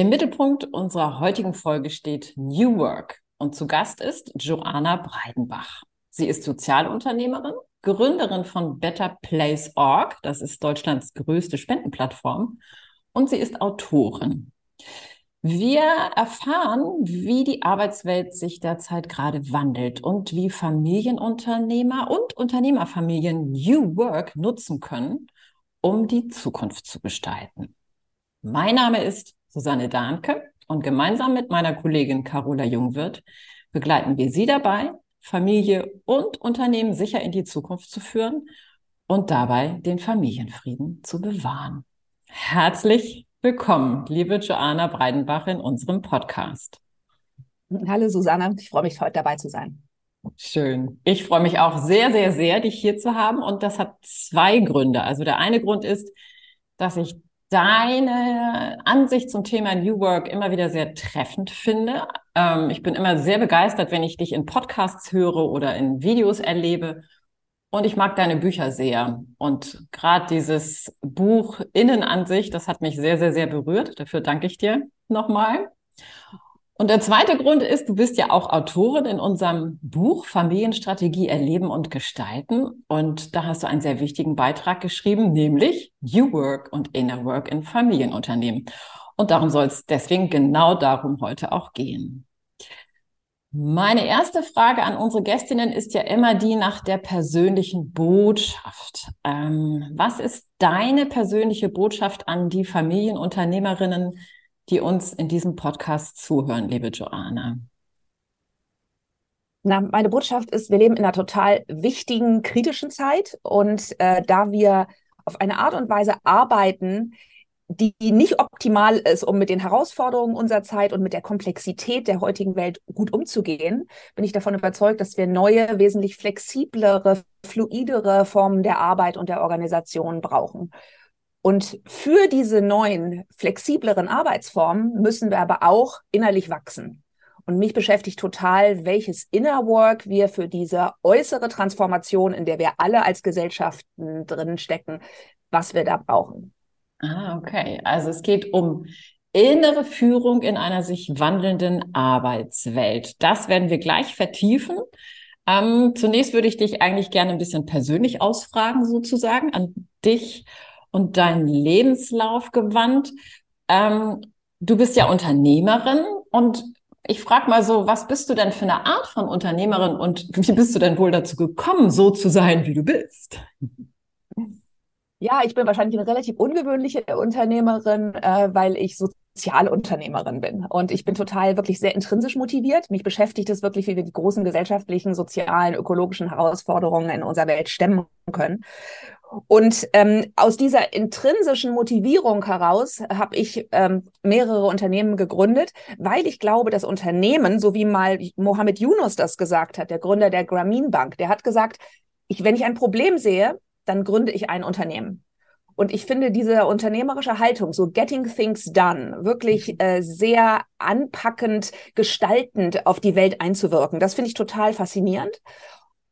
Im Mittelpunkt unserer heutigen Folge steht New Work und zu Gast ist Joanna Breidenbach. Sie ist Sozialunternehmerin, Gründerin von Better Place Org, das ist Deutschlands größte Spendenplattform, und sie ist Autorin. Wir erfahren, wie die Arbeitswelt sich derzeit gerade wandelt und wie Familienunternehmer und Unternehmerfamilien New Work nutzen können, um die Zukunft zu gestalten. Mein Name ist Susanne Dahnke und gemeinsam mit meiner Kollegin Carola Jungwirth begleiten wir Sie dabei, Familie und Unternehmen sicher in die Zukunft zu führen und dabei den Familienfrieden zu bewahren. Herzlich willkommen, liebe Joanna Breidenbach in unserem Podcast. Hallo Susanne, ich freue mich heute dabei zu sein. Schön. Ich freue mich auch sehr, sehr, sehr, dich hier zu haben. Und das hat zwei Gründe. Also der eine Grund ist, dass ich deine Ansicht zum Thema New Work immer wieder sehr treffend finde. Ähm, ich bin immer sehr begeistert, wenn ich dich in Podcasts höre oder in Videos erlebe. Und ich mag deine Bücher sehr. Und gerade dieses Buch Innenansicht, das hat mich sehr, sehr, sehr berührt. Dafür danke ich dir nochmal. Und der zweite Grund ist, du bist ja auch Autorin in unserem Buch Familienstrategie erleben und gestalten. Und da hast du einen sehr wichtigen Beitrag geschrieben, nämlich New Work und Inner Work in Familienunternehmen. Und darum soll es deswegen genau darum heute auch gehen. Meine erste Frage an unsere Gästinnen ist ja immer die nach der persönlichen Botschaft. Ähm, was ist deine persönliche Botschaft an die Familienunternehmerinnen, die uns in diesem Podcast zuhören, liebe Joanna? Na, meine Botschaft ist, wir leben in einer total wichtigen, kritischen Zeit und äh, da wir auf eine Art und Weise arbeiten, die nicht optimal ist, um mit den Herausforderungen unserer Zeit und mit der Komplexität der heutigen Welt gut umzugehen, bin ich davon überzeugt, dass wir neue, wesentlich flexiblere, fluidere Formen der Arbeit und der Organisation brauchen. Und für diese neuen, flexibleren Arbeitsformen müssen wir aber auch innerlich wachsen. Und mich beschäftigt total, welches Inner Work wir für diese äußere Transformation, in der wir alle als Gesellschaften drin stecken, was wir da brauchen. Ah, okay. Also es geht um innere Führung in einer sich wandelnden Arbeitswelt. Das werden wir gleich vertiefen. Ähm, zunächst würde ich dich eigentlich gerne ein bisschen persönlich ausfragen, sozusagen, an dich und deinen Lebenslauf gewandt. Ähm, du bist ja Unternehmerin und ich frage mal so, was bist du denn für eine Art von Unternehmerin und wie bist du denn wohl dazu gekommen, so zu sein, wie du bist? Ja, ich bin wahrscheinlich eine relativ ungewöhnliche Unternehmerin, äh, weil ich Sozialunternehmerin bin. Und ich bin total wirklich sehr intrinsisch motiviert. Mich beschäftigt es wirklich, wie wir die großen gesellschaftlichen, sozialen, ökologischen Herausforderungen in unserer Welt stemmen können. Und ähm, aus dieser intrinsischen Motivierung heraus habe ich ähm, mehrere Unternehmen gegründet, weil ich glaube, dass Unternehmen, so wie mal Mohammed Yunus das gesagt hat, der Gründer der Grameen Bank, der hat gesagt, ich, wenn ich ein Problem sehe, dann gründe ich ein Unternehmen. Und ich finde diese unternehmerische Haltung, so getting things done, wirklich äh, sehr anpackend, gestaltend auf die Welt einzuwirken, das finde ich total faszinierend.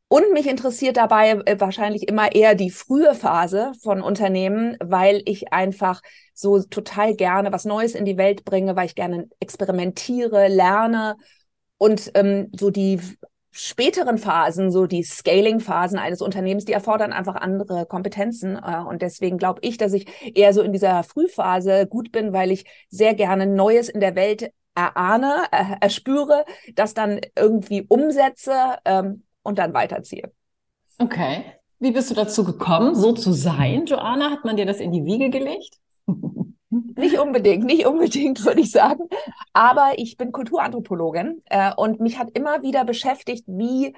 Und mich interessiert dabei äh, wahrscheinlich immer eher die frühe Phase von Unternehmen, weil ich einfach so total gerne was Neues in die Welt bringe, weil ich gerne experimentiere, lerne und ähm, so die späteren Phasen, so die Scaling-Phasen eines Unternehmens, die erfordern einfach andere Kompetenzen. Äh, und deswegen glaube ich, dass ich eher so in dieser Frühphase gut bin, weil ich sehr gerne Neues in der Welt erahne, äh, erspüre, das dann irgendwie umsetze ähm, und dann weiterziehe. Okay. Wie bist du dazu gekommen, so zu sein, Joanna? Hat man dir das in die Wiege gelegt? Nicht unbedingt, nicht unbedingt, würde ich sagen. Aber ich bin Kulturanthropologin äh, und mich hat immer wieder beschäftigt, wie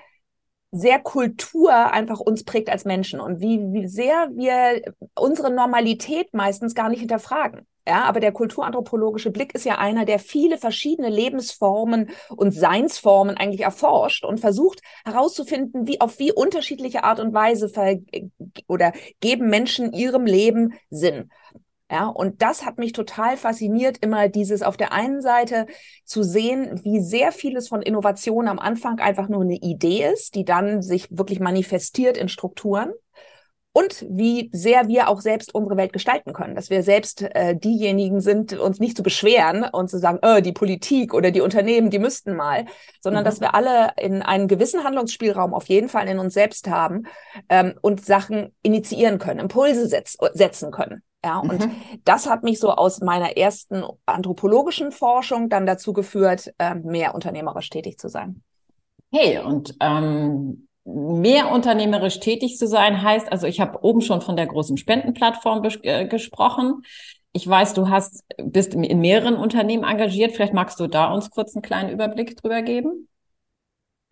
sehr Kultur einfach uns prägt als Menschen und wie, wie sehr wir unsere Normalität meistens gar nicht hinterfragen. Ja, aber der kulturanthropologische Blick ist ja einer, der viele verschiedene Lebensformen und Seinsformen eigentlich erforscht und versucht herauszufinden, wie auf wie unterschiedliche Art und Weise oder geben Menschen ihrem Leben Sinn. Ja, und das hat mich total fasziniert, immer dieses auf der einen Seite zu sehen, wie sehr vieles von Innovation am Anfang einfach nur eine Idee ist, die dann sich wirklich manifestiert in Strukturen und wie sehr wir auch selbst unsere Welt gestalten können, dass wir selbst äh, diejenigen sind, uns nicht zu beschweren und zu sagen, äh, die Politik oder die Unternehmen, die müssten mal, sondern mhm. dass wir alle in einen gewissen Handlungsspielraum auf jeden Fall in uns selbst haben ähm, und Sachen initiieren können, Impulse setz setzen können. Ja, und mhm. das hat mich so aus meiner ersten anthropologischen Forschung dann dazu geführt, äh, mehr unternehmerisch tätig zu sein. Hey, und ähm, mehr unternehmerisch tätig zu sein heißt, also ich habe oben schon von der großen Spendenplattform äh, gesprochen. Ich weiß, du hast, bist in mehreren Unternehmen engagiert. Vielleicht magst du da uns kurz einen kleinen Überblick drüber geben?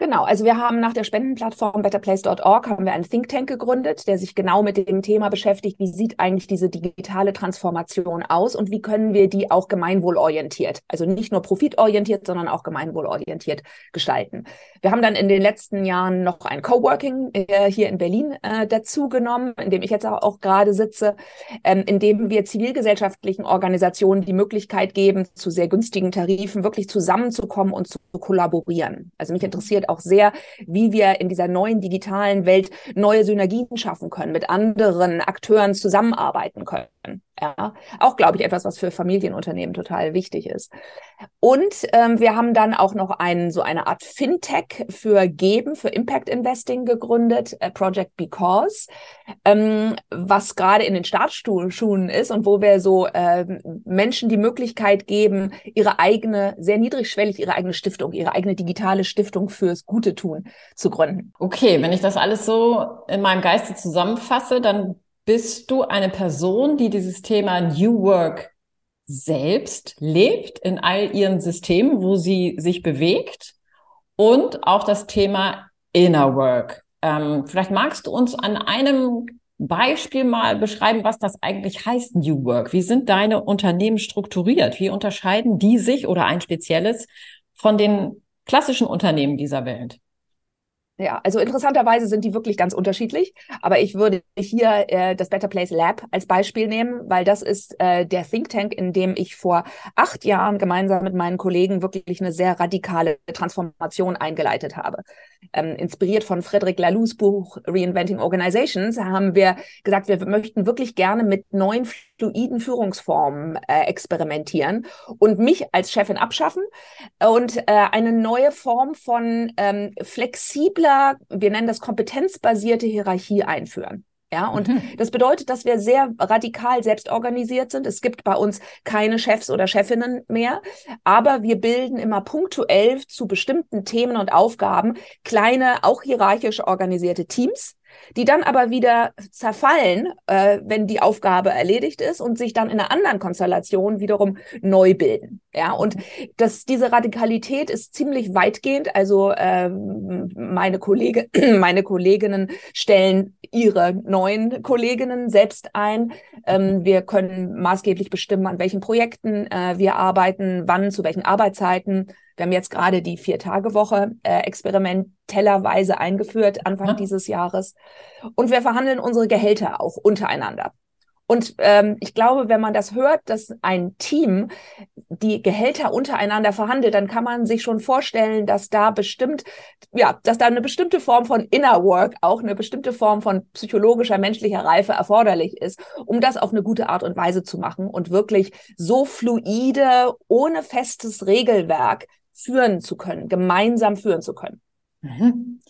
Genau, also wir haben nach der Spendenplattform betterplace.org haben wir einen Think Tank gegründet, der sich genau mit dem Thema beschäftigt, wie sieht eigentlich diese digitale Transformation aus und wie können wir die auch gemeinwohlorientiert, also nicht nur profitorientiert, sondern auch gemeinwohlorientiert gestalten. Wir haben dann in den letzten Jahren noch ein Coworking äh, hier in Berlin äh, dazu genommen, in dem ich jetzt auch, auch gerade sitze, ähm, in dem wir zivilgesellschaftlichen Organisationen die Möglichkeit geben, zu sehr günstigen Tarifen wirklich zusammenzukommen und zu kollaborieren. Also mich interessiert auch sehr, wie wir in dieser neuen digitalen Welt neue Synergien schaffen können, mit anderen Akteuren zusammenarbeiten können. Ja, auch glaube ich etwas, was für Familienunternehmen total wichtig ist. Und ähm, wir haben dann auch noch einen, so eine Art Fintech für Geben, für Impact Investing gegründet, äh, Project Because, ähm, was gerade in den Startschuhen ist und wo wir so äh, Menschen die Möglichkeit geben, ihre eigene, sehr niedrigschwellig, ihre eigene Stiftung, ihre eigene digitale Stiftung fürs Gute tun zu gründen. Okay, wenn ich das alles so in meinem Geiste zusammenfasse, dann bist du eine Person, die dieses Thema New Work selbst lebt in all ihren Systemen, wo sie sich bewegt und auch das Thema Inner Work. Ähm, vielleicht magst du uns an einem Beispiel mal beschreiben, was das eigentlich heißt, New Work. Wie sind deine Unternehmen strukturiert? Wie unterscheiden die sich oder ein spezielles von den klassischen Unternehmen dieser Welt? Ja, also interessanterweise sind die wirklich ganz unterschiedlich. Aber ich würde hier äh, das Better Place Lab als Beispiel nehmen, weil das ist äh, der Think Tank, in dem ich vor acht Jahren gemeinsam mit meinen Kollegen wirklich eine sehr radikale Transformation eingeleitet habe. Ähm, inspiriert von Frederic Laloux Buch Reinventing Organizations haben wir gesagt, wir möchten wirklich gerne mit neuen fluiden Führungsformen äh, experimentieren und mich als Chefin abschaffen und äh, eine neue Form von ähm, flexibler, wir nennen das kompetenzbasierte Hierarchie einführen. Ja, und mhm. das bedeutet, dass wir sehr radikal selbst organisiert sind. Es gibt bei uns keine Chefs oder Chefinnen mehr, aber wir bilden immer punktuell zu bestimmten Themen und Aufgaben kleine, auch hierarchisch organisierte Teams die dann aber wieder zerfallen, äh, wenn die Aufgabe erledigt ist und sich dann in einer anderen Konstellation wiederum neu bilden. Ja, und das, diese Radikalität ist ziemlich weitgehend. Also ähm, meine Kollege, meine Kolleginnen stellen ihre neuen Kolleginnen selbst ein. Ähm, wir können maßgeblich bestimmen, an welchen Projekten äh, wir arbeiten, wann, zu welchen Arbeitszeiten wir haben jetzt gerade die Vier-Tage-Woche äh, experimentellerweise eingeführt, Anfang ja. dieses Jahres. Und wir verhandeln unsere Gehälter auch untereinander. Und ähm, ich glaube, wenn man das hört, dass ein Team die Gehälter untereinander verhandelt, dann kann man sich schon vorstellen, dass da bestimmt, ja, dass da eine bestimmte Form von Inner Work, auch eine bestimmte Form von psychologischer, menschlicher Reife erforderlich ist, um das auf eine gute Art und Weise zu machen und wirklich so fluide, ohne festes Regelwerk führen zu können, gemeinsam führen zu können. Mhm.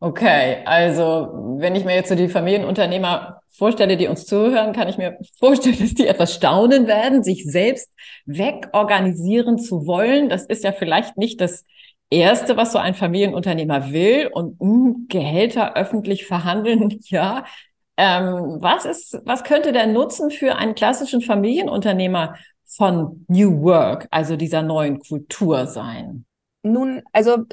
Okay, also wenn ich mir jetzt so die Familienunternehmer vorstelle, die uns zuhören, kann ich mir vorstellen, dass die etwas staunen werden, sich selbst wegorganisieren zu wollen. Das ist ja vielleicht nicht das Erste, was so ein Familienunternehmer will und mh, hm, Gehälter öffentlich verhandeln, ja. Ähm, was ist, was könnte der Nutzen für einen klassischen Familienunternehmer von New Work, also dieser neuen Kultur sein? Nun, also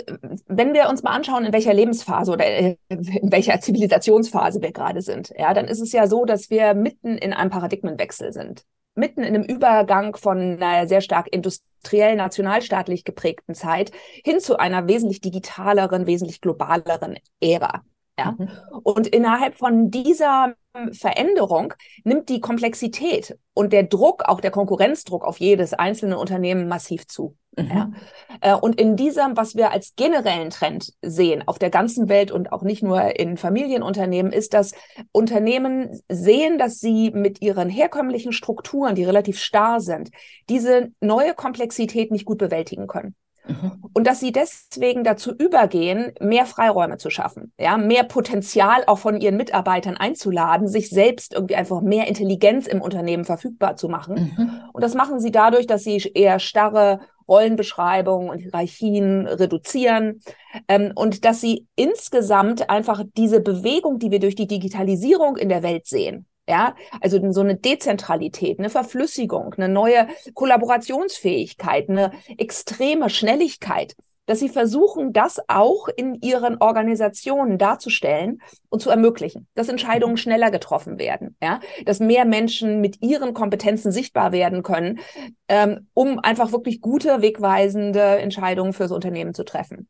wenn wir uns mal anschauen, in welcher Lebensphase oder äh, in welcher Zivilisationsphase wir gerade sind, ja, dann ist es ja so, dass wir mitten in einem Paradigmenwechsel sind. mitten in einem Übergang von einer sehr stark industriell nationalstaatlich geprägten Zeit hin zu einer wesentlich digitaleren, wesentlich globaleren Ära. Ja? Mhm. Und innerhalb von dieser Veränderung nimmt die Komplexität und der Druck, auch der Konkurrenzdruck auf jedes einzelne Unternehmen massiv zu. Mhm. Ja. Äh, und in diesem, was wir als generellen Trend sehen, auf der ganzen Welt und auch nicht nur in Familienunternehmen, ist, dass Unternehmen sehen, dass sie mit ihren herkömmlichen Strukturen, die relativ starr sind, diese neue Komplexität nicht gut bewältigen können. Mhm. Und dass sie deswegen dazu übergehen, mehr Freiräume zu schaffen, ja, mehr Potenzial auch von ihren Mitarbeitern einzuladen, sich selbst irgendwie einfach mehr Intelligenz im Unternehmen verfügbar zu machen. Mhm. Und das machen sie dadurch, dass sie eher starre Rollenbeschreibungen und Hierarchien reduzieren ähm, und dass sie insgesamt einfach diese Bewegung, die wir durch die Digitalisierung in der Welt sehen, ja, also so eine Dezentralität, eine Verflüssigung, eine neue Kollaborationsfähigkeit, eine extreme Schnelligkeit, dass sie versuchen, das auch in ihren Organisationen darzustellen und zu ermöglichen, dass Entscheidungen mhm. schneller getroffen werden, ja, dass mehr Menschen mit ihren Kompetenzen sichtbar werden können, ähm, um einfach wirklich gute, wegweisende Entscheidungen fürs Unternehmen zu treffen.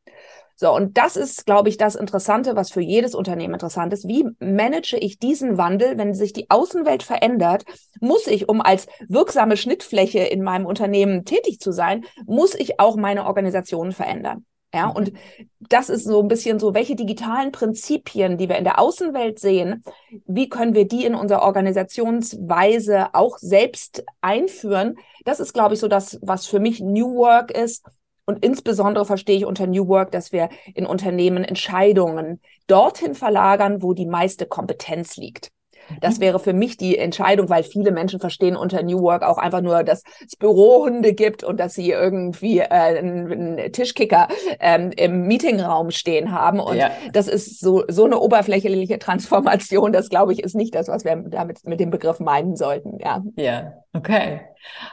So, und das ist, glaube ich, das Interessante, was für jedes Unternehmen interessant ist. Wie manage ich diesen Wandel, wenn sich die Außenwelt verändert? Muss ich, um als wirksame Schnittfläche in meinem Unternehmen tätig zu sein, muss ich auch meine Organisation verändern? Ja, mhm. und das ist so ein bisschen so, welche digitalen Prinzipien, die wir in der Außenwelt sehen, wie können wir die in unserer Organisationsweise auch selbst einführen? Das ist, glaube ich, so das, was für mich New Work ist und insbesondere verstehe ich unter New Work, dass wir in Unternehmen Entscheidungen dorthin verlagern, wo die meiste Kompetenz liegt. Das mhm. wäre für mich die Entscheidung, weil viele Menschen verstehen unter New Work auch einfach nur, dass es Bürohunde gibt und dass sie irgendwie äh, einen Tischkicker ähm, im Meetingraum stehen haben. Und ja. das ist so, so eine oberflächliche Transformation. Das, glaube ich, ist nicht das, was wir damit mit dem Begriff meinen sollten. Ja. Ja, okay.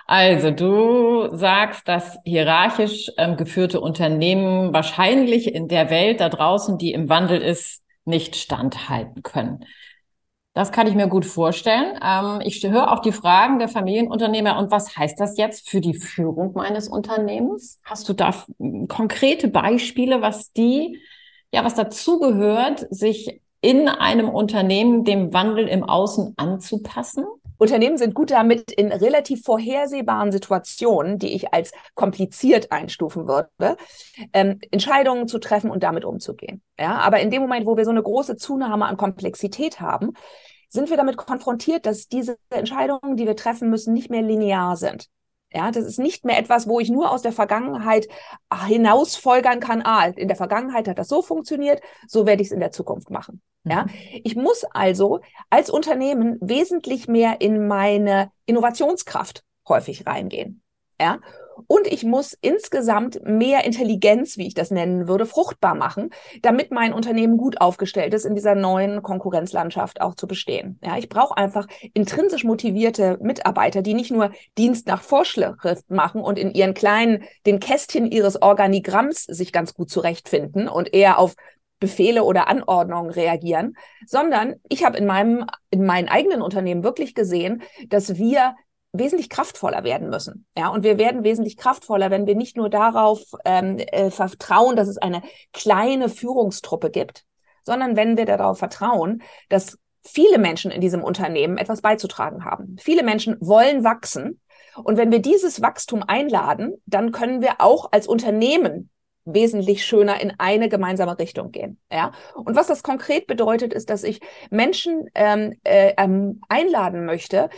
Also du sagst, dass hierarchisch ähm, geführte Unternehmen wahrscheinlich in der Welt da draußen, die im Wandel ist, nicht standhalten können. Das kann ich mir gut vorstellen. Ähm, ich höre auch die Fragen der Familienunternehmer. Und was heißt das jetzt für die Führung meines Unternehmens? Hast du da konkrete Beispiele, was die, ja, was dazugehört, sich in einem Unternehmen dem Wandel im Außen anzupassen? Unternehmen sind gut damit, in relativ vorhersehbaren Situationen, die ich als kompliziert einstufen würde, ähm, Entscheidungen zu treffen und damit umzugehen. Ja, aber in dem Moment, wo wir so eine große Zunahme an Komplexität haben, sind wir damit konfrontiert, dass diese Entscheidungen, die wir treffen müssen, nicht mehr linear sind. Ja, das ist nicht mehr etwas, wo ich nur aus der Vergangenheit hinausfolgern kann. Ah, in der Vergangenheit hat das so funktioniert, so werde ich es in der Zukunft machen. Ja, mhm. ich muss also als Unternehmen wesentlich mehr in meine Innovationskraft häufig reingehen. Ja, und ich muss insgesamt mehr Intelligenz, wie ich das nennen würde, fruchtbar machen, damit mein Unternehmen gut aufgestellt ist, in dieser neuen Konkurrenzlandschaft auch zu bestehen. Ja, ich brauche einfach intrinsisch motivierte Mitarbeiter, die nicht nur Dienst nach Vorschrift machen und in ihren kleinen, den Kästchen ihres Organigramms sich ganz gut zurechtfinden und eher auf Befehle oder Anordnungen reagieren, sondern ich habe in meinem in meinen eigenen Unternehmen wirklich gesehen, dass wir wesentlich kraftvoller werden müssen. Ja, und wir werden wesentlich kraftvoller, wenn wir nicht nur darauf ähm, äh, vertrauen, dass es eine kleine Führungstruppe gibt, sondern wenn wir darauf vertrauen, dass viele Menschen in diesem Unternehmen etwas beizutragen haben. Viele Menschen wollen wachsen. Und wenn wir dieses Wachstum einladen, dann können wir auch als Unternehmen wesentlich schöner in eine gemeinsame Richtung gehen. Ja, und was das konkret bedeutet, ist, dass ich Menschen ähm, äh, ähm, einladen möchte,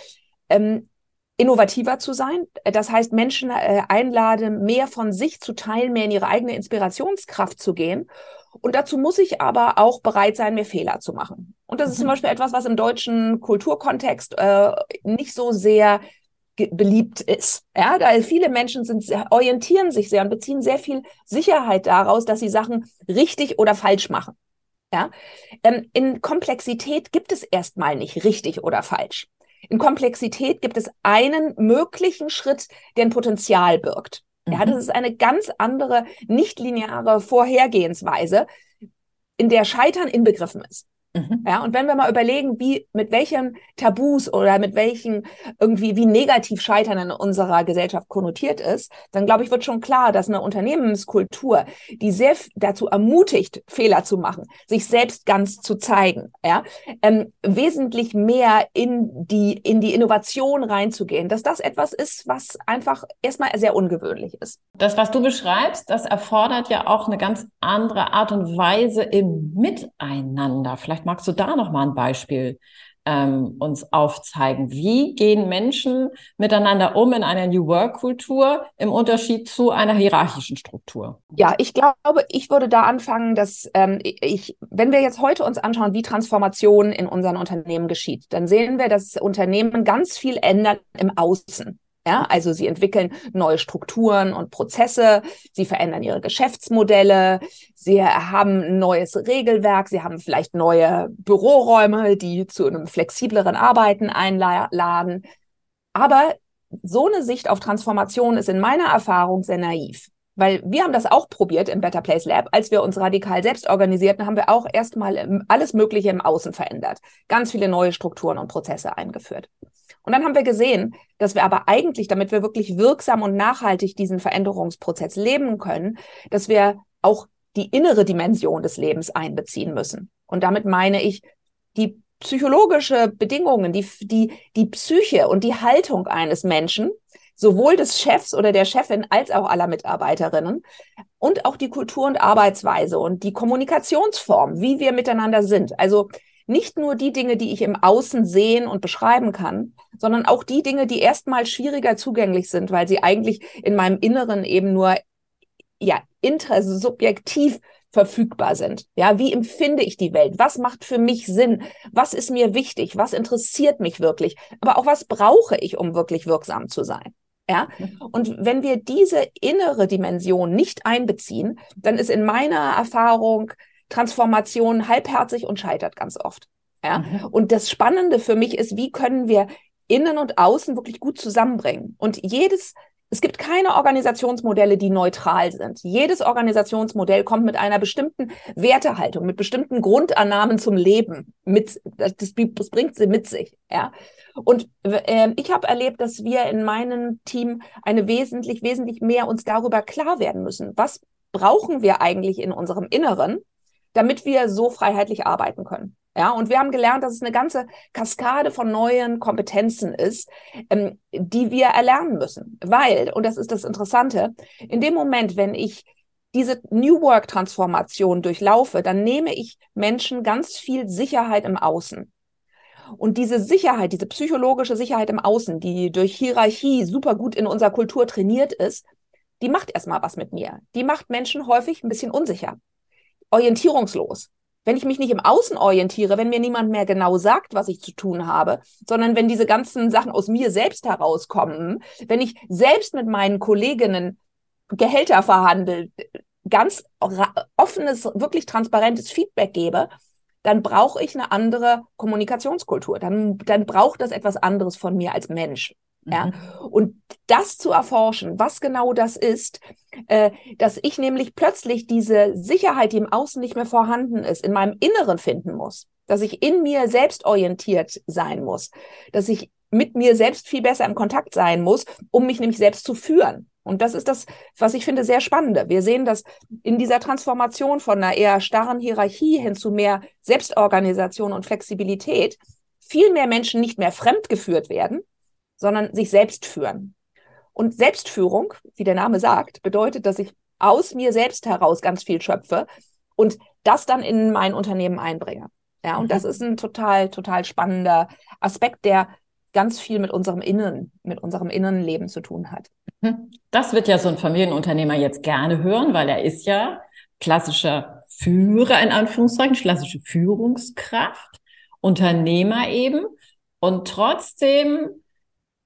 ähm, innovativer zu sein. Das heißt, Menschen äh, einladen, mehr von sich zu teilen, mehr in ihre eigene Inspirationskraft zu gehen. Und dazu muss ich aber auch bereit sein, mehr Fehler zu machen. Und das ist zum mhm. Beispiel etwas, was im deutschen Kulturkontext äh, nicht so sehr beliebt ist. Ja, da viele Menschen sind orientieren sich sehr und beziehen sehr viel Sicherheit daraus, dass sie Sachen richtig oder falsch machen. Ja, ähm, in Komplexität gibt es erstmal nicht richtig oder falsch. In Komplexität gibt es einen möglichen Schritt, der ein Potenzial birgt. Mhm. Ja, das ist eine ganz andere, nicht lineare Vorhergehensweise, in der Scheitern inbegriffen ist. Mhm. Ja, und wenn wir mal überlegen, wie, mit welchen Tabus oder mit welchen irgendwie, wie negativ Scheitern in unserer Gesellschaft konnotiert ist, dann glaube ich, wird schon klar, dass eine Unternehmenskultur, die sehr dazu ermutigt, Fehler zu machen, sich selbst ganz zu zeigen, ja, ähm, wesentlich mehr in die, in die Innovation reinzugehen, dass das etwas ist, was einfach erstmal sehr ungewöhnlich ist. Das, was du beschreibst, das erfordert ja auch eine ganz andere Art und Weise im Miteinander. Vielleicht Vielleicht magst du da noch mal ein Beispiel ähm, uns aufzeigen. Wie gehen Menschen miteinander um in einer New Work-Kultur im Unterschied zu einer hierarchischen Struktur? Ja, ich glaube, ich würde da anfangen, dass ähm, ich, wenn wir jetzt heute uns anschauen, wie Transformation in unseren Unternehmen geschieht, dann sehen wir, dass Unternehmen ganz viel ändern im Außen. Ja, also sie entwickeln neue Strukturen und Prozesse, sie verändern ihre Geschäftsmodelle, sie haben ein neues Regelwerk, sie haben vielleicht neue Büroräume, die zu einem flexibleren Arbeiten einladen. Aber so eine Sicht auf Transformation ist in meiner Erfahrung sehr naiv. Weil wir haben das auch probiert im Better Place Lab. Als wir uns radikal selbst organisierten, haben wir auch erstmal alles Mögliche im Außen verändert. Ganz viele neue Strukturen und Prozesse eingeführt. Und dann haben wir gesehen, dass wir aber eigentlich, damit wir wirklich wirksam und nachhaltig diesen Veränderungsprozess leben können, dass wir auch die innere Dimension des Lebens einbeziehen müssen. Und damit meine ich die psychologische Bedingungen, die, die, die Psyche und die Haltung eines Menschen, sowohl des Chefs oder der Chefin als auch aller Mitarbeiterinnen und auch die Kultur und Arbeitsweise und die Kommunikationsform, wie wir miteinander sind. Also nicht nur die Dinge, die ich im Außen sehen und beschreiben kann, sondern auch die Dinge, die erstmal schwieriger zugänglich sind, weil sie eigentlich in meinem Inneren eben nur ja intersubjektiv verfügbar sind. Ja, wie empfinde ich die Welt? Was macht für mich Sinn? Was ist mir wichtig? Was interessiert mich wirklich? Aber auch was brauche ich, um wirklich wirksam zu sein? Ja, und wenn wir diese innere Dimension nicht einbeziehen, dann ist in meiner Erfahrung Transformation halbherzig und scheitert ganz oft. Ja, mhm. und das Spannende für mich ist, wie können wir innen und außen wirklich gut zusammenbringen? Und jedes es gibt keine Organisationsmodelle, die neutral sind. Jedes Organisationsmodell kommt mit einer bestimmten Wertehaltung, mit bestimmten Grundannahmen zum Leben mit. Das, das bringt sie mit sich. Ja. Und äh, ich habe erlebt, dass wir in meinem Team eine wesentlich, wesentlich mehr uns darüber klar werden müssen. Was brauchen wir eigentlich in unserem Inneren? Damit wir so freiheitlich arbeiten können. Ja, und wir haben gelernt, dass es eine ganze Kaskade von neuen Kompetenzen ist, ähm, die wir erlernen müssen. Weil, und das ist das Interessante, in dem Moment, wenn ich diese New Work Transformation durchlaufe, dann nehme ich Menschen ganz viel Sicherheit im Außen. Und diese Sicherheit, diese psychologische Sicherheit im Außen, die durch Hierarchie super gut in unserer Kultur trainiert ist, die macht erstmal was mit mir. Die macht Menschen häufig ein bisschen unsicher orientierungslos. Wenn ich mich nicht im Außen orientiere, wenn mir niemand mehr genau sagt, was ich zu tun habe, sondern wenn diese ganzen Sachen aus mir selbst herauskommen, wenn ich selbst mit meinen Kolleginnen Gehälter verhandelt, ganz offenes, wirklich transparentes Feedback gebe, dann brauche ich eine andere Kommunikationskultur. Dann, dann braucht das etwas anderes von mir als Mensch. Ja, mhm. und das zu erforschen, was genau das ist, äh, dass ich nämlich plötzlich diese Sicherheit, die im Außen nicht mehr vorhanden ist, in meinem Inneren finden muss, dass ich in mir selbst orientiert sein muss, dass ich mit mir selbst viel besser im Kontakt sein muss, um mich nämlich selbst zu führen. Und das ist das, was ich finde, sehr spannende. Wir sehen, dass in dieser Transformation von einer eher starren Hierarchie hin zu mehr Selbstorganisation und Flexibilität viel mehr Menschen nicht mehr fremdgeführt werden, sondern sich selbst führen. Und Selbstführung, wie der Name sagt, bedeutet, dass ich aus mir selbst heraus ganz viel schöpfe und das dann in mein Unternehmen einbringe. Ja, und das mhm. ist ein total, total spannender Aspekt, der ganz viel mit unserem Innen, mit unserem Innenleben zu tun hat. Mhm. Das wird ja so ein Familienunternehmer jetzt gerne hören, weil er ist ja klassischer Führer in Anführungszeichen, klassische Führungskraft, Unternehmer eben. Und trotzdem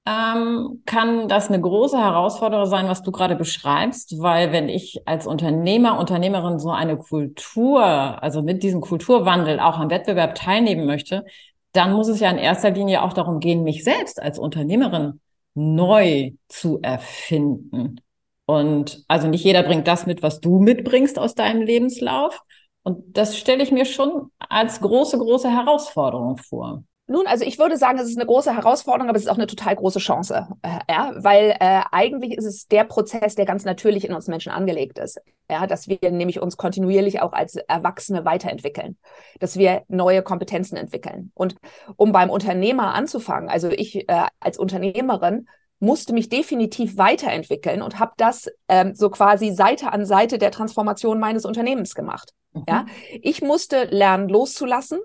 ähm, kann das eine große Herausforderung sein, was du gerade beschreibst, weil wenn ich als Unternehmer, Unternehmerin so eine Kultur, also mit diesem Kulturwandel auch am Wettbewerb teilnehmen möchte, dann muss es ja in erster Linie auch darum gehen, mich selbst als Unternehmerin neu zu erfinden. Und also nicht jeder bringt das mit, was du mitbringst aus deinem Lebenslauf. Und das stelle ich mir schon als große, große Herausforderung vor. Nun, also ich würde sagen, es ist eine große Herausforderung, aber es ist auch eine total große Chance, äh, ja, weil äh, eigentlich ist es der Prozess, der ganz natürlich in uns Menschen angelegt ist, ja, dass wir nämlich uns kontinuierlich auch als Erwachsene weiterentwickeln, dass wir neue Kompetenzen entwickeln. Und um beim Unternehmer anzufangen, also ich äh, als Unternehmerin musste mich definitiv weiterentwickeln und habe das ähm, so quasi Seite an Seite der Transformation meines Unternehmens gemacht. Mhm. Ja, ich musste lernen loszulassen,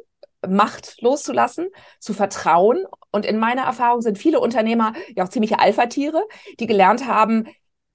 Macht loszulassen, zu vertrauen. Und in meiner Erfahrung sind viele Unternehmer ja auch ziemliche Alpha-Tiere, die gelernt haben,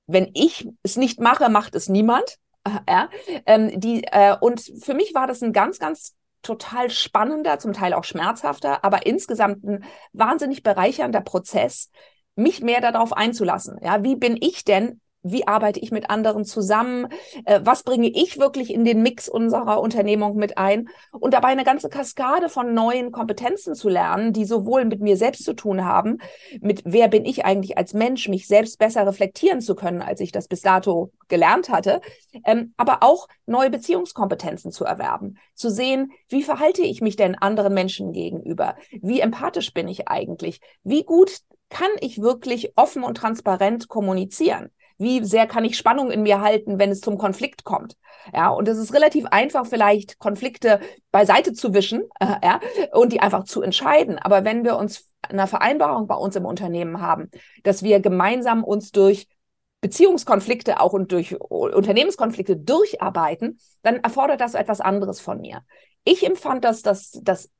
wenn ich es nicht mache, macht es niemand. Ja, ähm, die, äh, und für mich war das ein ganz, ganz total spannender, zum Teil auch schmerzhafter, aber insgesamt ein wahnsinnig bereichernder Prozess, mich mehr darauf einzulassen. Ja, wie bin ich denn wie arbeite ich mit anderen zusammen, äh, was bringe ich wirklich in den Mix unserer Unternehmung mit ein? Und dabei eine ganze Kaskade von neuen Kompetenzen zu lernen, die sowohl mit mir selbst zu tun haben, mit wer bin ich eigentlich als Mensch, mich selbst besser reflektieren zu können, als ich das bis dato gelernt hatte, ähm, aber auch neue Beziehungskompetenzen zu erwerben, zu sehen, wie verhalte ich mich denn anderen Menschen gegenüber, wie empathisch bin ich eigentlich, wie gut kann ich wirklich offen und transparent kommunizieren? Wie sehr kann ich Spannung in mir halten, wenn es zum Konflikt kommt? Ja, und es ist relativ einfach, vielleicht Konflikte beiseite zu wischen, äh, ja, und die einfach zu entscheiden. Aber wenn wir uns eine Vereinbarung bei uns im Unternehmen haben, dass wir gemeinsam uns durch Beziehungskonflikte auch und durch Unternehmenskonflikte durcharbeiten, dann erfordert das etwas anderes von mir. Ich empfand das, das, das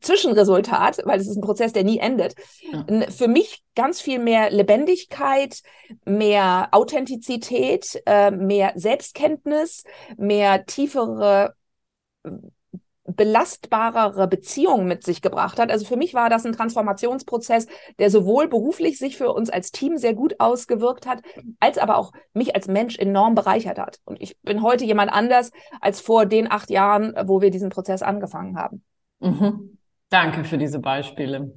Zwischenresultat, weil es ist ein Prozess, der nie endet, ja. für mich ganz viel mehr Lebendigkeit, mehr Authentizität, äh, mehr Selbstkenntnis, mehr tiefere belastbarere Beziehungen mit sich gebracht hat. Also für mich war das ein Transformationsprozess, der sowohl beruflich sich für uns als Team sehr gut ausgewirkt hat, als aber auch mich als Mensch enorm bereichert hat. Und ich bin heute jemand anders als vor den acht Jahren, wo wir diesen Prozess angefangen haben. Mhm. Danke für diese Beispiele.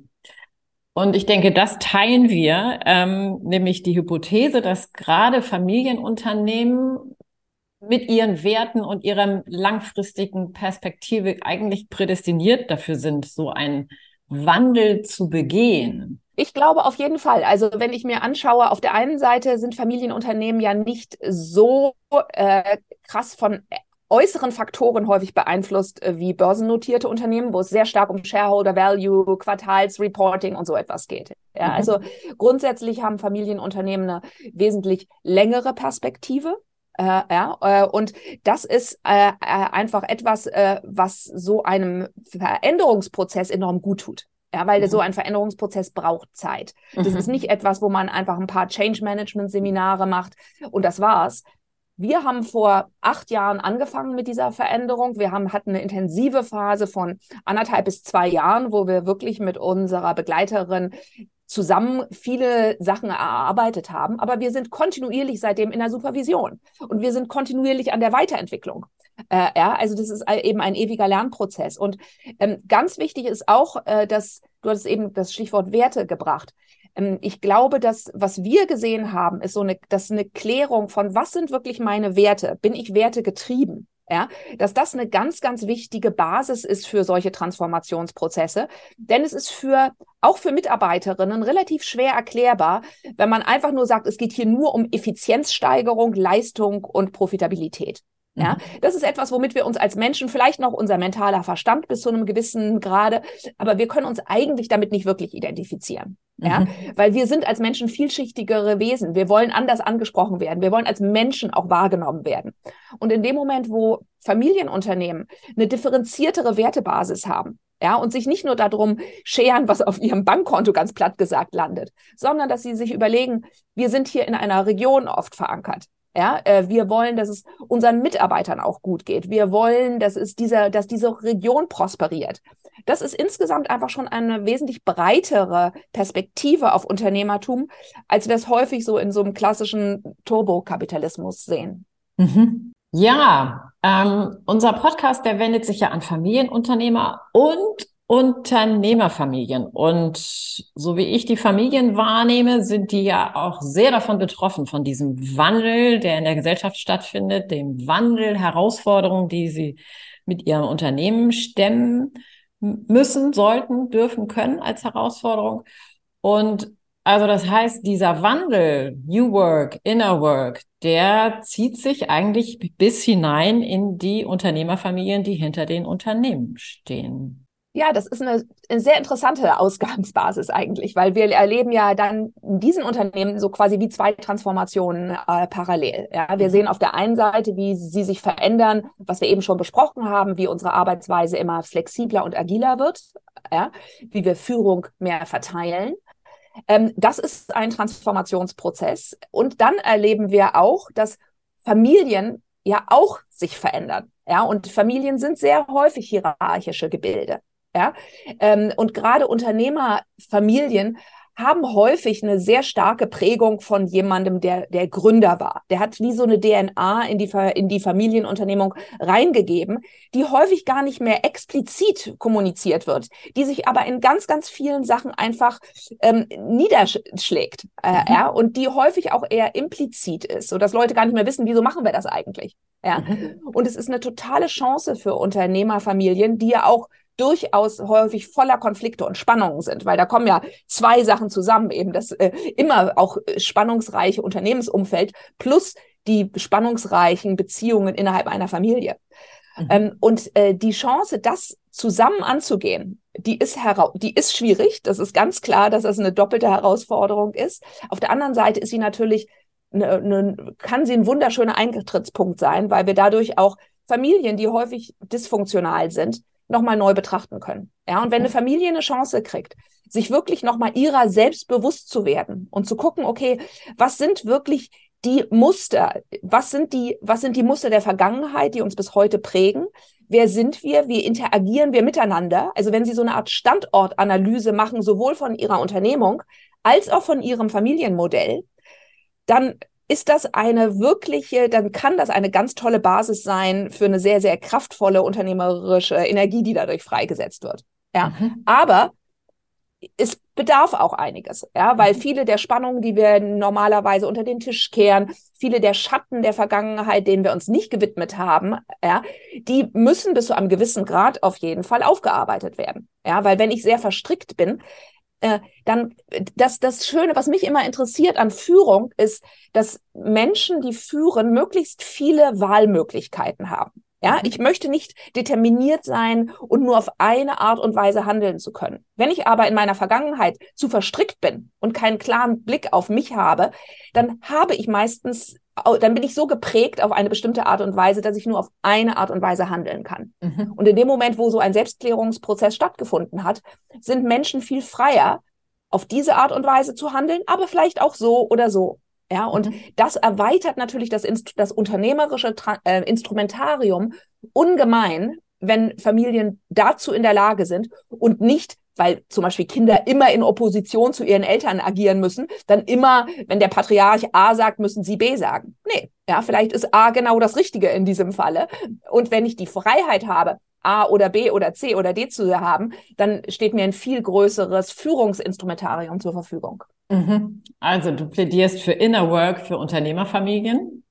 Und ich denke, das teilen wir, ähm, nämlich die Hypothese, dass gerade Familienunternehmen mit ihren Werten und ihrer langfristigen Perspektive eigentlich prädestiniert dafür sind, so einen Wandel zu begehen. Ich glaube auf jeden Fall. Also wenn ich mir anschaue, auf der einen Seite sind Familienunternehmen ja nicht so äh, krass von äußeren Faktoren häufig beeinflusst äh, wie börsennotierte Unternehmen, wo es sehr stark um Shareholder Value, Quartalsreporting und so etwas geht. Ja, mhm. Also grundsätzlich haben Familienunternehmen eine wesentlich längere Perspektive. Äh, ja, äh, und das ist äh, äh einfach etwas, was so einem Veränderungsprozess enorm gut tut. Ja, weil mhm. so ein Veränderungsprozess braucht Zeit. Das mhm. ist nicht etwas, wo man einfach ein paar Change Management Seminare macht und das war's, wir haben vor acht Jahren angefangen mit dieser Veränderung. Wir haben, hatten eine intensive Phase von anderthalb bis zwei Jahren, wo wir wirklich mit unserer Begleiterin zusammen viele Sachen erarbeitet haben. Aber wir sind kontinuierlich seitdem in der Supervision und wir sind kontinuierlich an der Weiterentwicklung. Äh, ja, also das ist eben ein ewiger Lernprozess. Und ähm, ganz wichtig ist auch, äh, dass du hast eben das Stichwort Werte gebracht. Ähm, ich glaube, dass was wir gesehen haben, ist so eine, das eine Klärung von, was sind wirklich meine Werte? Bin ich Werte getrieben? Ja, dass das eine ganz, ganz wichtige Basis ist für solche Transformationsprozesse. Denn es ist für, auch für Mitarbeiterinnen relativ schwer erklärbar, wenn man einfach nur sagt, es geht hier nur um Effizienzsteigerung, Leistung und Profitabilität. Ja, mhm. das ist etwas, womit wir uns als Menschen vielleicht noch unser mentaler Verstand bis zu einem gewissen Grade, aber wir können uns eigentlich damit nicht wirklich identifizieren. Ja, mhm. weil wir sind als Menschen vielschichtigere Wesen. Wir wollen anders angesprochen werden. Wir wollen als Menschen auch wahrgenommen werden. Und in dem Moment, wo Familienunternehmen eine differenziertere Wertebasis haben, ja, und sich nicht nur darum scheren, was auf ihrem Bankkonto ganz platt gesagt landet, sondern dass sie sich überlegen, wir sind hier in einer Region oft verankert. Ja, äh, wir wollen, dass es unseren Mitarbeitern auch gut geht. Wir wollen, dass es dieser, dass diese Region prosperiert. Das ist insgesamt einfach schon eine wesentlich breitere Perspektive auf Unternehmertum, als wir es häufig so in so einem klassischen Turbokapitalismus sehen. Mhm. Ja, ähm, unser Podcast, der wendet sich ja an Familienunternehmer und Unternehmerfamilien. Und so wie ich die Familien wahrnehme, sind die ja auch sehr davon betroffen, von diesem Wandel, der in der Gesellschaft stattfindet, dem Wandel, Herausforderungen, die sie mit ihrem Unternehmen stemmen müssen, sollten, dürfen, können als Herausforderung. Und also das heißt, dieser Wandel, New Work, Inner Work, der zieht sich eigentlich bis hinein in die Unternehmerfamilien, die hinter den Unternehmen stehen. Ja, das ist eine, eine, sehr interessante Ausgangsbasis eigentlich, weil wir erleben ja dann in diesen Unternehmen so quasi wie zwei Transformationen äh, parallel. Ja, wir mhm. sehen auf der einen Seite, wie sie sich verändern, was wir eben schon besprochen haben, wie unsere Arbeitsweise immer flexibler und agiler wird, ja, wie wir Führung mehr verteilen. Ähm, das ist ein Transformationsprozess. Und dann erleben wir auch, dass Familien ja auch sich verändern. Ja, und Familien sind sehr häufig hierarchische Gebilde. Ja? Ähm, und gerade Unternehmerfamilien haben häufig eine sehr starke Prägung von jemandem, der der Gründer war. Der hat wie so eine DNA in die, in die Familienunternehmung reingegeben, die häufig gar nicht mehr explizit kommuniziert wird, die sich aber in ganz, ganz vielen Sachen einfach ähm, niederschlägt. Äh, mhm. ja, und die häufig auch eher implizit ist, so dass Leute gar nicht mehr wissen, wieso machen wir das eigentlich. Ja. Mhm. Und es ist eine totale Chance für Unternehmerfamilien, die ja auch durchaus häufig voller Konflikte und Spannungen sind, weil da kommen ja zwei Sachen zusammen, eben das äh, immer auch spannungsreiche Unternehmensumfeld plus die spannungsreichen Beziehungen innerhalb einer Familie. Mhm. Ähm, und äh, die Chance, das zusammen anzugehen, die ist, die ist schwierig. Das ist ganz klar, dass das eine doppelte Herausforderung ist. Auf der anderen Seite ist sie natürlich, eine, eine, kann sie ein wunderschöner Eintrittspunkt sein, weil wir dadurch auch Familien, die häufig dysfunktional sind, nochmal neu betrachten können. Ja, und wenn eine Familie eine Chance kriegt, sich wirklich nochmal ihrer selbst bewusst zu werden und zu gucken, okay, was sind wirklich die Muster, was sind die, was sind die Muster der Vergangenheit, die uns bis heute prägen? Wer sind wir? Wie interagieren wir miteinander? Also wenn Sie so eine Art Standortanalyse machen, sowohl von Ihrer Unternehmung als auch von Ihrem Familienmodell, dann ist das eine wirkliche, dann kann das eine ganz tolle Basis sein für eine sehr, sehr kraftvolle unternehmerische Energie, die dadurch freigesetzt wird. Ja, mhm. aber es bedarf auch einiges, ja, weil mhm. viele der Spannungen, die wir normalerweise unter den Tisch kehren, viele der Schatten der Vergangenheit, denen wir uns nicht gewidmet haben, ja, die müssen bis zu einem gewissen Grad auf jeden Fall aufgearbeitet werden. Ja, weil wenn ich sehr verstrickt bin, äh, dann das, das Schöne, was mich immer interessiert an Führung, ist, dass Menschen, die führen, möglichst viele Wahlmöglichkeiten haben. Ja, mhm. ich möchte nicht determiniert sein und nur auf eine Art und Weise handeln zu können. Wenn ich aber in meiner Vergangenheit zu verstrickt bin und keinen klaren Blick auf mich habe, dann habe ich meistens dann bin ich so geprägt auf eine bestimmte Art und Weise, dass ich nur auf eine Art und Weise handeln kann. Mhm. Und in dem Moment, wo so ein Selbstklärungsprozess stattgefunden hat, sind Menschen viel freier, auf diese Art und Weise zu handeln, aber vielleicht auch so oder so. Ja, und mhm. das erweitert natürlich das, Inst das unternehmerische Tra äh, Instrumentarium ungemein, wenn Familien dazu in der Lage sind und nicht weil zum Beispiel Kinder immer in Opposition zu ihren Eltern agieren müssen, dann immer, wenn der Patriarch A sagt, müssen sie B sagen. Nee, ja, vielleicht ist A genau das Richtige in diesem Falle. Und wenn ich die Freiheit habe, A oder B oder C oder D zu haben, dann steht mir ein viel größeres Führungsinstrumentarium zur Verfügung. Mhm. Also du plädierst für Inner Work für Unternehmerfamilien.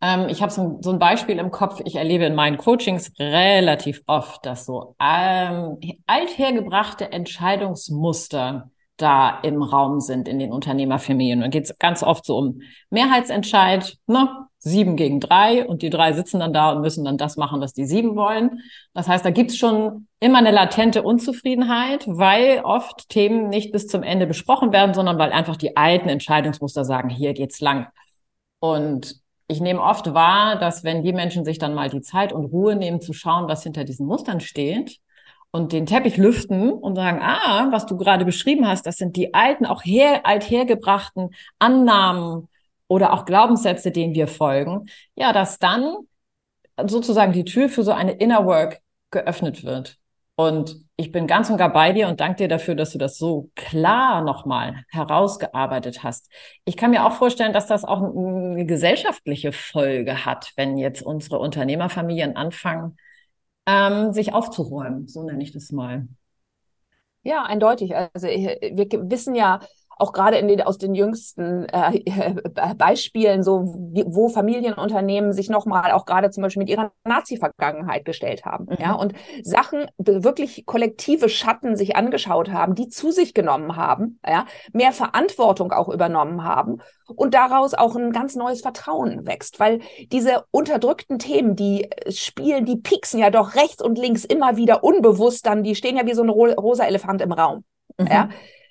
Ähm, ich habe so, so, ein Beispiel im Kopf. Ich erlebe in meinen Coachings relativ oft, dass so ähm, althergebrachte Entscheidungsmuster da im Raum sind in den Unternehmerfamilien. Da geht es ganz oft so um Mehrheitsentscheid, ne? sieben gegen drei und die drei sitzen dann da und müssen dann das machen, was die sieben wollen. Das heißt, da gibt's schon immer eine latente Unzufriedenheit, weil oft Themen nicht bis zum Ende besprochen werden, sondern weil einfach die alten Entscheidungsmuster sagen, hier geht's lang. Und ich nehme oft wahr, dass wenn die Menschen sich dann mal die Zeit und Ruhe nehmen zu schauen, was hinter diesen Mustern steht und den Teppich lüften und sagen, ah, was du gerade beschrieben hast, das sind die alten, auch her, althergebrachten Annahmen oder auch Glaubenssätze, denen wir folgen, ja, dass dann sozusagen die Tür für so eine Inner Work geöffnet wird. Und ich bin ganz und gar bei dir und danke dir dafür, dass du das so klar nochmal herausgearbeitet hast. Ich kann mir auch vorstellen, dass das auch eine gesellschaftliche Folge hat, wenn jetzt unsere Unternehmerfamilien anfangen, ähm, sich aufzuräumen. So nenne ich das mal. Ja, eindeutig. Also wir wissen ja, auch gerade in den, aus den jüngsten äh, äh, Beispielen, so wo Familienunternehmen sich nochmal auch gerade zum Beispiel mit ihrer Nazi-Vergangenheit gestellt haben, mhm. ja, und Sachen, wirklich kollektive Schatten sich angeschaut haben, die zu sich genommen haben, ja, mehr Verantwortung auch übernommen haben und daraus auch ein ganz neues Vertrauen wächst, weil diese unterdrückten Themen, die spielen, die pieksen ja doch rechts und links immer wieder unbewusst dann, die stehen ja wie so ein rosa Elefant im Raum, mhm. ja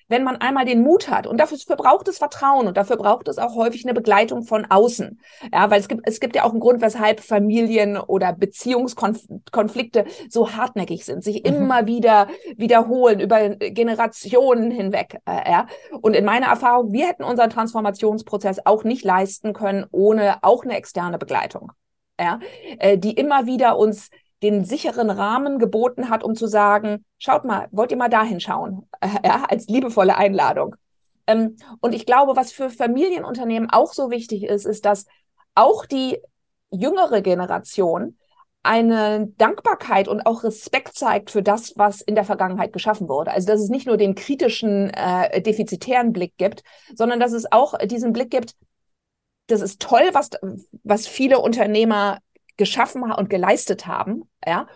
wenn man einmal den Mut hat. Und dafür braucht es Vertrauen und dafür braucht es auch häufig eine Begleitung von außen. Ja, weil es gibt, es gibt ja auch einen Grund, weshalb Familien oder Beziehungskonflikte so hartnäckig sind, sich mhm. immer wieder wiederholen über Generationen hinweg. Äh, ja. Und in meiner Erfahrung, wir hätten unseren Transformationsprozess auch nicht leisten können ohne auch eine externe Begleitung. Ja, äh, die immer wieder uns den sicheren Rahmen geboten hat, um zu sagen, schaut mal, wollt ihr mal dahin schauen, ja, als liebevolle Einladung. Ähm, und ich glaube, was für Familienunternehmen auch so wichtig ist, ist, dass auch die jüngere Generation eine Dankbarkeit und auch Respekt zeigt für das, was in der Vergangenheit geschaffen wurde. Also dass es nicht nur den kritischen, äh, defizitären Blick gibt, sondern dass es auch diesen Blick gibt, das ist toll, was, was viele Unternehmer geschaffen und geleistet haben, ja.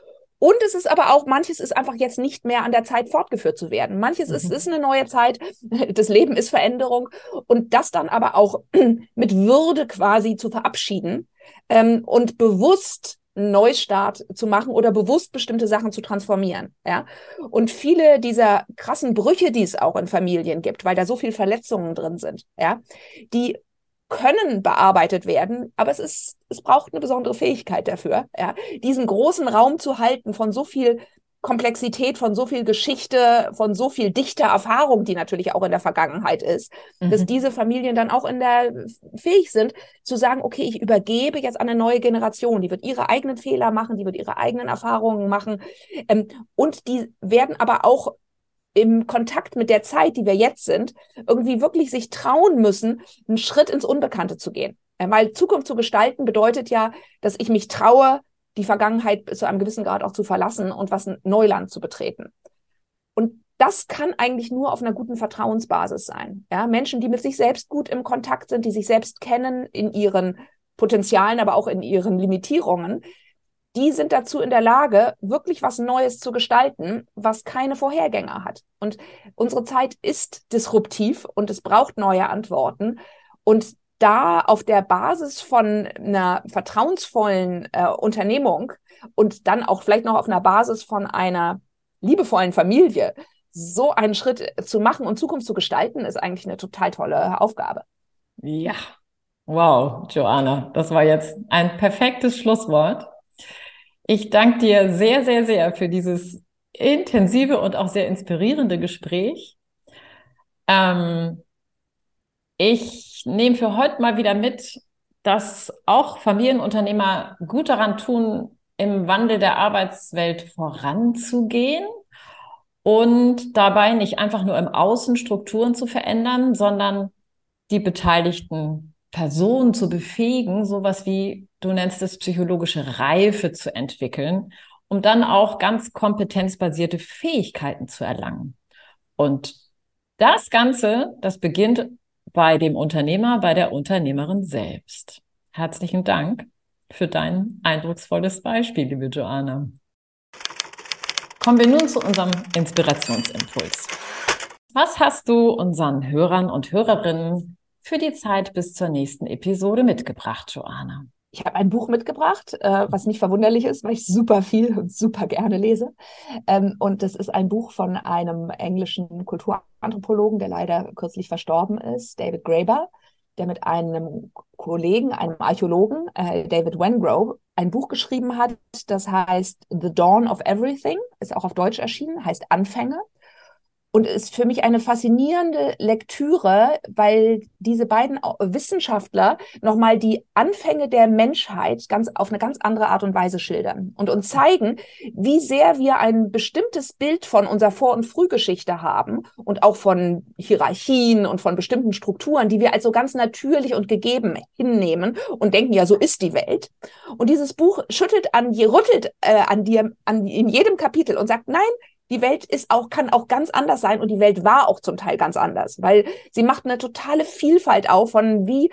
Und es ist aber auch, manches ist einfach jetzt nicht mehr an der Zeit fortgeführt zu werden. Manches mhm. ist, ist eine neue Zeit, das Leben ist Veränderung und das dann aber auch mit Würde quasi zu verabschieden ähm, und bewusst einen Neustart zu machen oder bewusst bestimmte Sachen zu transformieren. Ja? Und viele dieser krassen Brüche, die es auch in Familien gibt, weil da so viel Verletzungen drin sind, ja, die können bearbeitet werden, aber es ist, es braucht eine besondere Fähigkeit dafür, ja, diesen großen Raum zu halten von so viel Komplexität, von so viel Geschichte, von so viel dichter Erfahrung, die natürlich auch in der Vergangenheit ist, mhm. dass diese Familien dann auch in der fähig sind zu sagen, okay, ich übergebe jetzt an eine neue Generation, die wird ihre eigenen Fehler machen, die wird ihre eigenen Erfahrungen machen ähm, und die werden aber auch im Kontakt mit der Zeit, die wir jetzt sind, irgendwie wirklich sich trauen müssen, einen Schritt ins Unbekannte zu gehen. Weil Zukunft zu gestalten bedeutet ja, dass ich mich traue, die Vergangenheit zu einem gewissen Grad auch zu verlassen und was Neuland zu betreten. Und das kann eigentlich nur auf einer guten Vertrauensbasis sein. Ja, Menschen, die mit sich selbst gut im Kontakt sind, die sich selbst kennen in ihren Potenzialen, aber auch in ihren Limitierungen, die sind dazu in der Lage, wirklich was Neues zu gestalten, was keine Vorhergänger hat. Und unsere Zeit ist disruptiv und es braucht neue Antworten. Und da auf der Basis von einer vertrauensvollen äh, Unternehmung und dann auch vielleicht noch auf einer Basis von einer liebevollen Familie so einen Schritt zu machen und Zukunft zu gestalten, ist eigentlich eine total tolle Aufgabe. Ja, wow, Joanna, das war jetzt ein perfektes Schlusswort. Ich danke dir sehr, sehr, sehr für dieses intensive und auch sehr inspirierende Gespräch. Ähm, ich nehme für heute mal wieder mit, dass auch Familienunternehmer gut daran tun, im Wandel der Arbeitswelt voranzugehen und dabei nicht einfach nur im Außen Strukturen zu verändern, sondern die Beteiligten Personen zu befähigen, sowas wie du nennst es psychologische Reife zu entwickeln, um dann auch ganz kompetenzbasierte Fähigkeiten zu erlangen. Und das Ganze, das beginnt bei dem Unternehmer, bei der Unternehmerin selbst. Herzlichen Dank für dein eindrucksvolles Beispiel, liebe Joanna. Kommen wir nun zu unserem Inspirationsimpuls. Was hast du unseren Hörern und Hörerinnen für die Zeit bis zur nächsten Episode mitgebracht, Joanna? Ich habe ein Buch mitgebracht, äh, was nicht verwunderlich ist, weil ich super viel und super gerne lese. Ähm, und das ist ein Buch von einem englischen Kulturanthropologen, der leider kürzlich verstorben ist, David Graeber, der mit einem Kollegen, einem Archäologen, äh, David Wengrow, ein Buch geschrieben hat, das heißt The Dawn of Everything, ist auch auf Deutsch erschienen, heißt Anfänge. Und ist für mich eine faszinierende Lektüre, weil diese beiden Wissenschaftler nochmal die Anfänge der Menschheit ganz auf eine ganz andere Art und Weise schildern und uns zeigen, wie sehr wir ein bestimmtes Bild von unserer Vor- und Frühgeschichte haben und auch von Hierarchien und von bestimmten Strukturen, die wir als so ganz natürlich und gegeben hinnehmen und denken, ja, so ist die Welt. Und dieses Buch schüttelt an, rüttelt äh, an dir an, in jedem Kapitel und sagt, nein, die Welt ist auch, kann auch ganz anders sein und die Welt war auch zum Teil ganz anders, weil sie macht eine totale Vielfalt auf von wie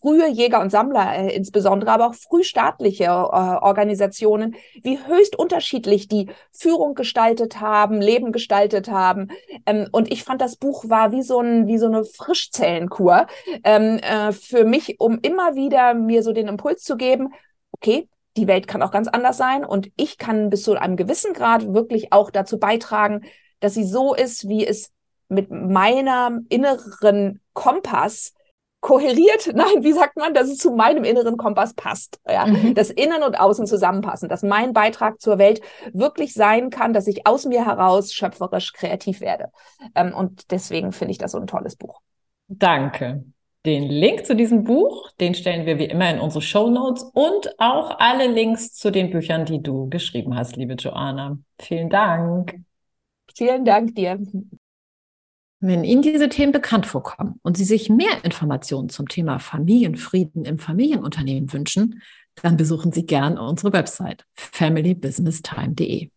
frühe Jäger und Sammler äh, insbesondere, aber auch frühstaatliche äh, Organisationen, wie höchst unterschiedlich die Führung gestaltet haben, Leben gestaltet haben. Ähm, und ich fand, das Buch war wie so, ein, wie so eine Frischzellenkur ähm, äh, für mich, um immer wieder mir so den Impuls zu geben, okay, die Welt kann auch ganz anders sein und ich kann bis zu einem gewissen Grad wirklich auch dazu beitragen, dass sie so ist, wie es mit meiner inneren Kompass kohäriert, nein, wie sagt man, dass es zu meinem inneren Kompass passt. Ja, mhm. dass Innen und Außen zusammenpassen, dass mein Beitrag zur Welt wirklich sein kann, dass ich aus mir heraus schöpferisch kreativ werde. Ähm, und deswegen finde ich das so ein tolles Buch. Danke. Den Link zu diesem Buch, den stellen wir wie immer in unsere Show Notes und auch alle Links zu den Büchern, die du geschrieben hast, liebe Joanna. Vielen Dank. Vielen Dank dir. Wenn Ihnen diese Themen bekannt vorkommen und Sie sich mehr Informationen zum Thema Familienfrieden im Familienunternehmen wünschen, dann besuchen Sie gern unsere Website familybusinesstime.de.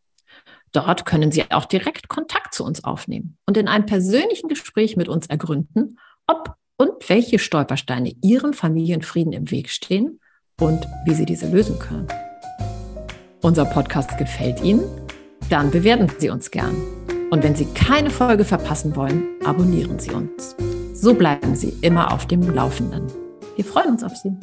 Dort können Sie auch direkt Kontakt zu uns aufnehmen und in einem persönlichen Gespräch mit uns ergründen, ob und welche Stolpersteine Ihrem Familienfrieden im Weg stehen und wie Sie diese lösen können. Unser Podcast gefällt Ihnen? Dann bewerten Sie uns gern. Und wenn Sie keine Folge verpassen wollen, abonnieren Sie uns. So bleiben Sie immer auf dem Laufenden. Wir freuen uns auf Sie.